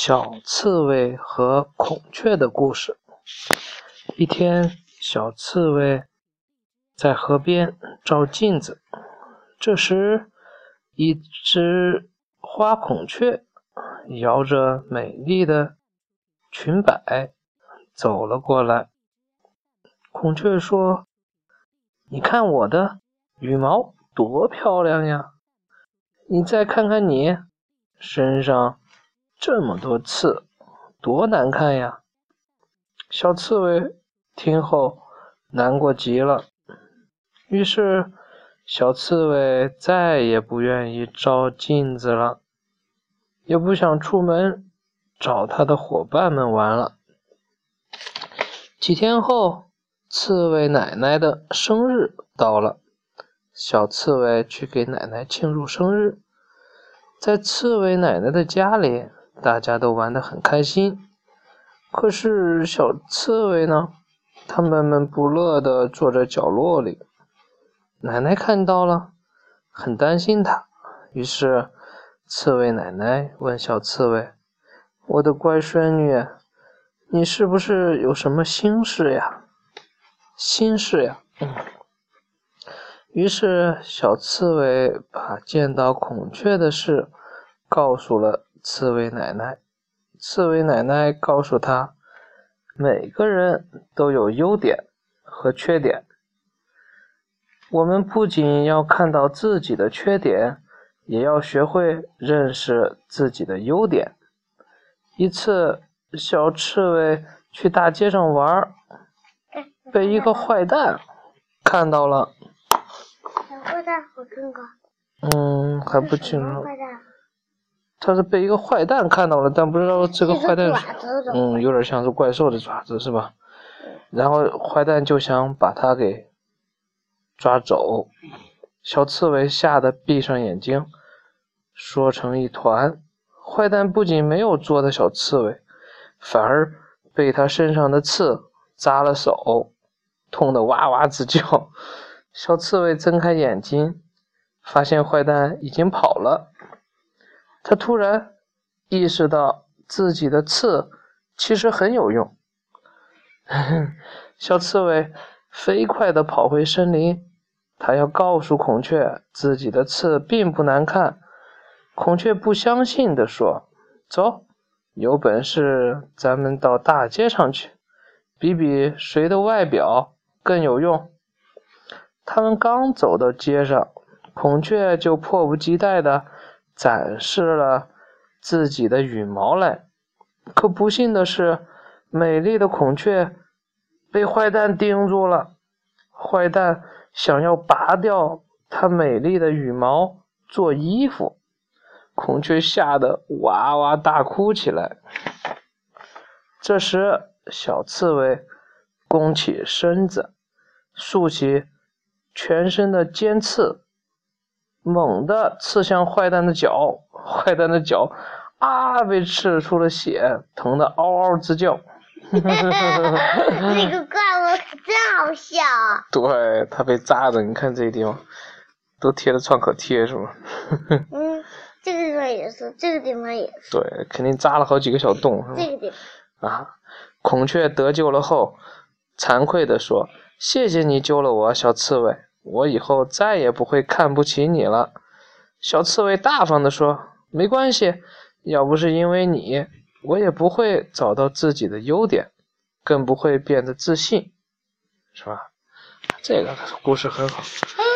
小刺猬和孔雀的故事。一天，小刺猬在河边照镜子，这时，一只花孔雀摇着美丽的裙摆走了过来。孔雀说：“你看我的羽毛多漂亮呀！你再看看你身上。”这么多刺，多难看呀！小刺猬听后难过极了。于是，小刺猬再也不愿意照镜子了，也不想出门找他的伙伴们玩了。几天后，刺猬奶奶的生日到了，小刺猬去给奶奶庆祝生日，在刺猬奶奶的家里。大家都玩得很开心，可是小刺猬呢？它闷闷不乐地坐在角落里。奶奶看到了，很担心它。于是，刺猬奶奶问小刺猬：“我的乖孙女，你是不是有什么心事呀？”“心事呀。”。于是，小刺猬把见到孔雀的事告诉了。刺猬奶奶，刺猬奶奶告诉他：“每个人都有优点和缺点，我们不仅要看到自己的缺点，也要学会认识自己的优点。”一次，小刺猬去大街上玩，被一个坏蛋看到了。坏蛋好看吗？嗯，还不清楚。他是被一个坏蛋看到了，但不知道这个坏蛋，嗯，有点像是怪兽的爪子，是吧？然后坏蛋就想把他给抓走，小刺猬吓得闭上眼睛，缩成一团。坏蛋不仅没有捉到小刺猬，反而被他身上的刺扎了手，痛得哇哇直叫。小刺猬睁开眼睛，发现坏蛋已经跑了。他突然意识到自己的刺其实很有用，小刺猬飞快地跑回森林，他要告诉孔雀自己的刺并不难看。孔雀不相信地说：“走，有本事咱们到大街上去，比比谁的外表更有用。”他们刚走到街上，孔雀就迫不及待地。展示了自己的羽毛来，可不幸的是，美丽的孔雀被坏蛋盯住了。坏蛋想要拔掉它美丽的羽毛做衣服，孔雀吓得哇哇大哭起来。这时，小刺猬弓起身子，竖起全身的尖刺。猛地刺向坏蛋的脚，坏蛋的脚啊，被刺出了血，疼得嗷嗷直叫。这个怪物可真好笑。对，它被扎的，你看这地方都贴了创可贴，是吧？嗯，这个地方也是，这个地方也是。对，肯定扎了好几个小洞，是吧？这个地方。啊，孔雀得救了后，惭愧地说：“谢谢你救了我，小刺猬。”我以后再也不会看不起你了，小刺猬大方地说：“没关系，要不是因为你，我也不会找到自己的优点，更不会变得自信，是吧？”这个故事很好。